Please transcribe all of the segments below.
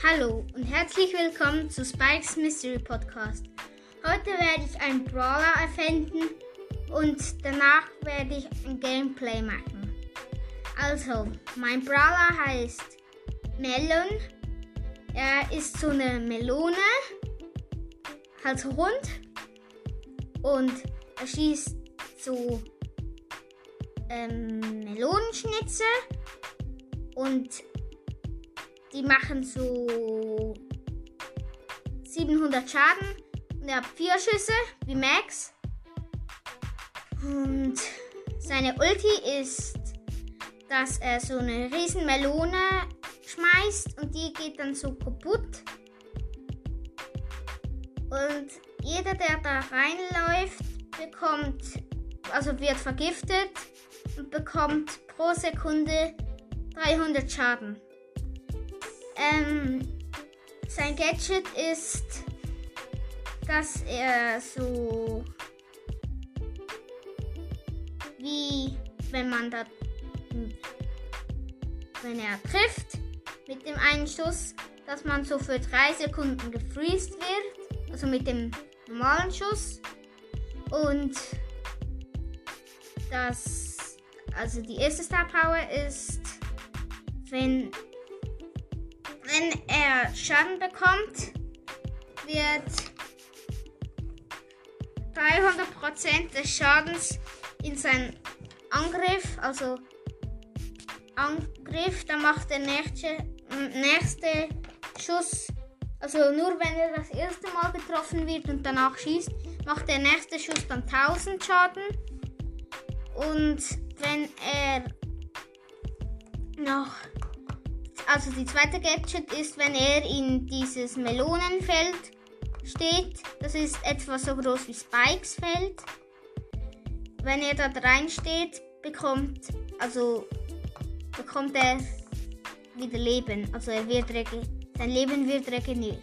Hallo und herzlich willkommen zu Spikes Mystery Podcast. Heute werde ich einen Brawler erfinden und danach werde ich ein Gameplay machen. Also, mein Brawler heißt Melon. Er ist so eine Melone, halt so rund und er schießt so ähm, Melonenschnitzel und die machen so 700 Schaden. Und er hat vier Schüsse, wie Max. Und seine Ulti ist, dass er so eine riesen Melone schmeißt und die geht dann so kaputt. Und jeder, der da reinläuft, bekommt, also wird vergiftet und bekommt pro Sekunde 300 Schaden. Ähm, sein Gadget ist, dass er so wie wenn man da wenn er trifft mit dem einen Schuss, dass man so für drei Sekunden gefreezed wird, also mit dem normalen Schuss. Und das also die erste Star Power ist, wenn wenn er Schaden bekommt, wird 300% des Schadens in seinen Angriff, also Angriff, dann macht der nächste, nächste Schuss, also nur wenn er das erste Mal getroffen wird und danach schießt, macht der nächste Schuss dann 1000 Schaden. Und wenn er noch also die zweite Gadget ist, wenn er in dieses Melonenfeld steht. Das ist etwa so groß wie Spikes Feld. Wenn er da reinsteht, bekommt, also bekommt er wieder Leben. Also er wird sein Leben wird regeneriert.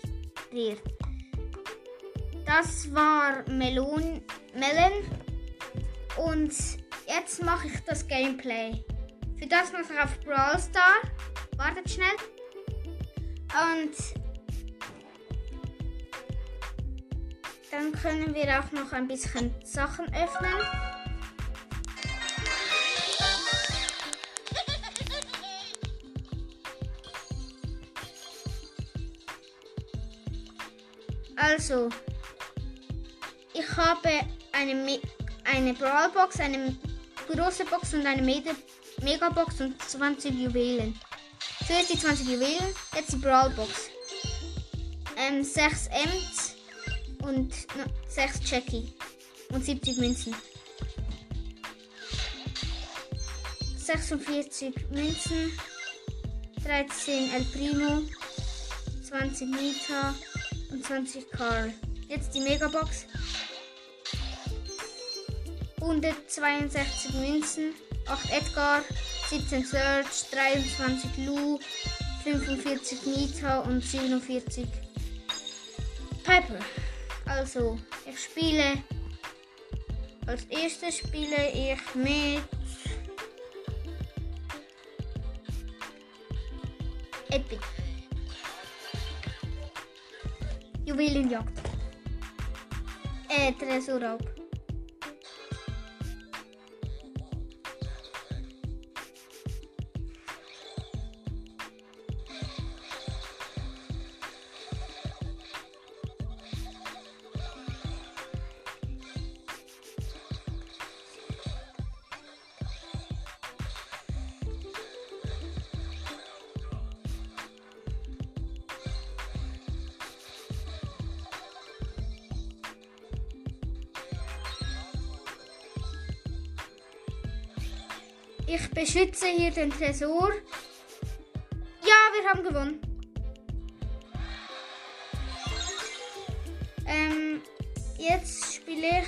Das war Melon, Melon. Und jetzt mache ich das Gameplay. Für das muss ich auf Brawl Star. Wartet schnell. Und dann können wir auch noch ein bisschen Sachen öffnen. Also, ich habe eine, eine Brawlbox, eine große Box und eine Megabox und 20 Juwelen. Zuerst die 20 Juwelen, jetzt die Brawlbox. Ähm, 6 Ems und 6 Jackie und 70 Münzen. 46 Münzen, 13 El Primo, 20 Nita und 20 Carl. Jetzt die Megabox. 162 Münzen, 8 Edgar, 17 Search, 23 Lou, 45 Nita und 47 Piper. Also, ich spiele. Als erstes spiele ich mit. Epic. Juwelenjagd. Äh, Tresorraub. Ich beschütze hier den Tresor. Ja, wir haben gewonnen. Ähm, jetzt spiele ich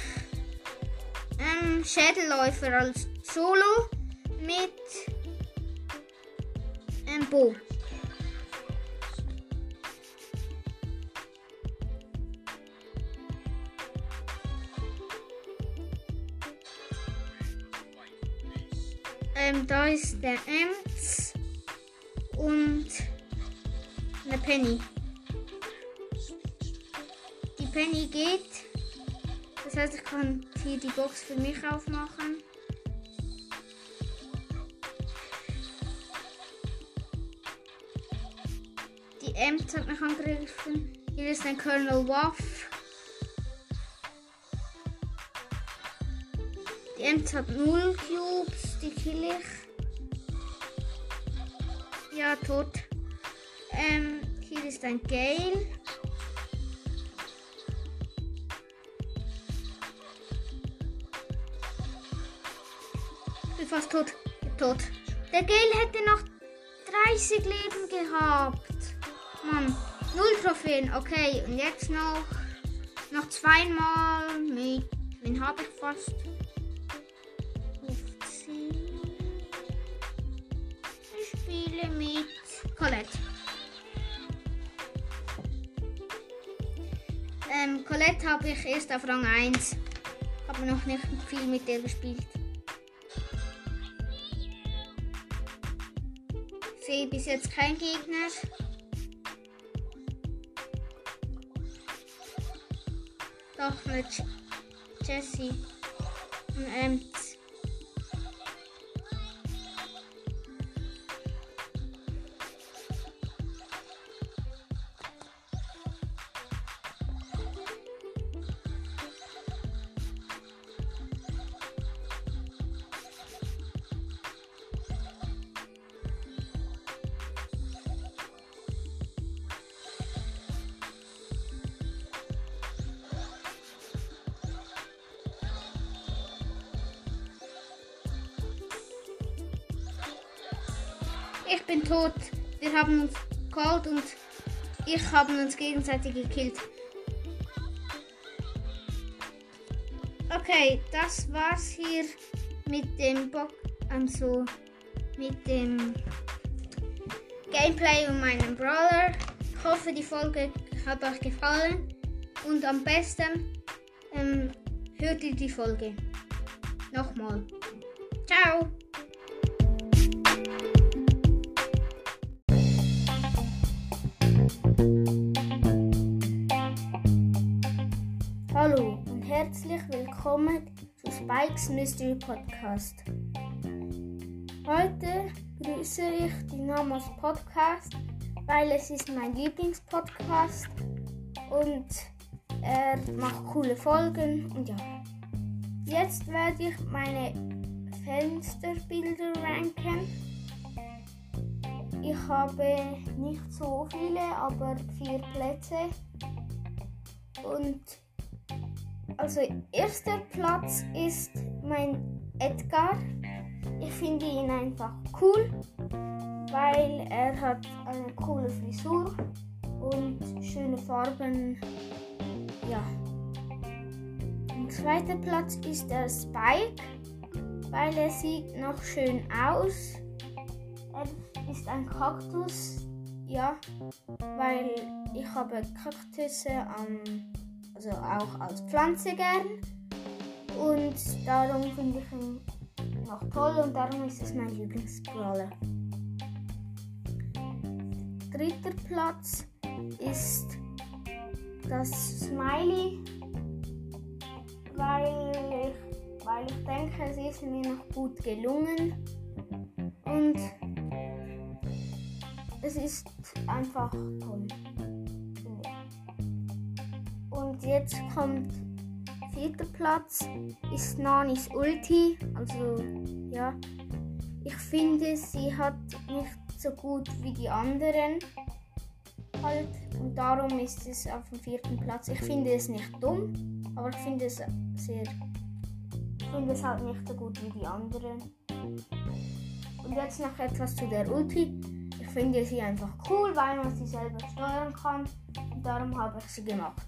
ähm, Schädelläufer als Solo mit ähm, Bo. Ähm, da ist der Ems und Eine Penny. Die Penny geht. Das heißt, ich kann hier die Box für mich aufmachen. Die Ems hat mich angegriffen. Hier ist ein Colonel Waff. Ems hat 0 Cubes, die kill ich. Ja, tot. Ähm, hier ist ein Gale. Bin fast tot. Tot. Der Gale hätte noch 30 Leben gehabt. Mann. Null Trophäen. Okay, und jetzt noch. Noch zweimal mit. Wen habe ich fast? Spiele mit Colette. Ähm, Colette habe ich erst auf Rang 1. Habe noch nicht viel mit der gespielt. Sehe bis jetzt kein Gegner. Doch mit Jesse und Ems. Ich bin tot. Wir haben uns Cold und ich haben uns gegenseitig gekillt. Okay, das war's hier mit dem Bock, also mit dem Gameplay und meinem Brawler. Ich hoffe, die Folge hat euch gefallen und am besten ähm, hört ihr die Folge. Nochmal. Ciao! Hallo und herzlich willkommen zu Spikes Mystery Podcast. Heute grüße ich Dynamos Podcast, weil es ist mein Lieblingspodcast und er macht coole Folgen und ja. Jetzt werde ich meine Fensterbilder ranken. Ich habe nicht so viele, aber vier Plätze. Und also erster Platz ist mein Edgar. Ich finde ihn einfach cool, weil er hat eine coole Frisur und schöne Farben. Ja. Im zweiten Platz ist der Spike, weil er sieht noch schön aus. Er ist ein Kaktus, ja, weil ich habe Kaktusse am also auch als Pflanze gern. Und darum finde ich ihn noch toll und darum ist es mein Lieblingsbrawler. Dritter Platz ist das Smiley, weil ich, weil ich denke, es ist mir noch gut gelungen und es ist einfach toll. Und jetzt kommt vierter Platz ist Nanis Ulti. Also ja, ich finde sie hat nicht so gut wie die anderen halt und darum ist es auf dem vierten Platz. Ich finde es nicht dumm, aber ich finde es sehr, ich finde es halt nicht so gut wie die anderen. Und jetzt noch etwas zu der Ulti. Finde sie einfach cool, weil man sie selber steuern kann und darum habe ich sie gemacht.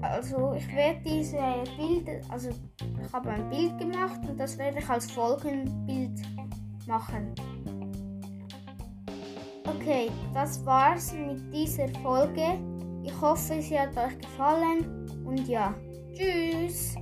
Also ich werde diese Bilder, also ich habe ein Bild gemacht und das werde ich als Folgenbild machen. Okay, das war's mit dieser Folge. Ich hoffe, sie hat euch gefallen und ja, tschüss.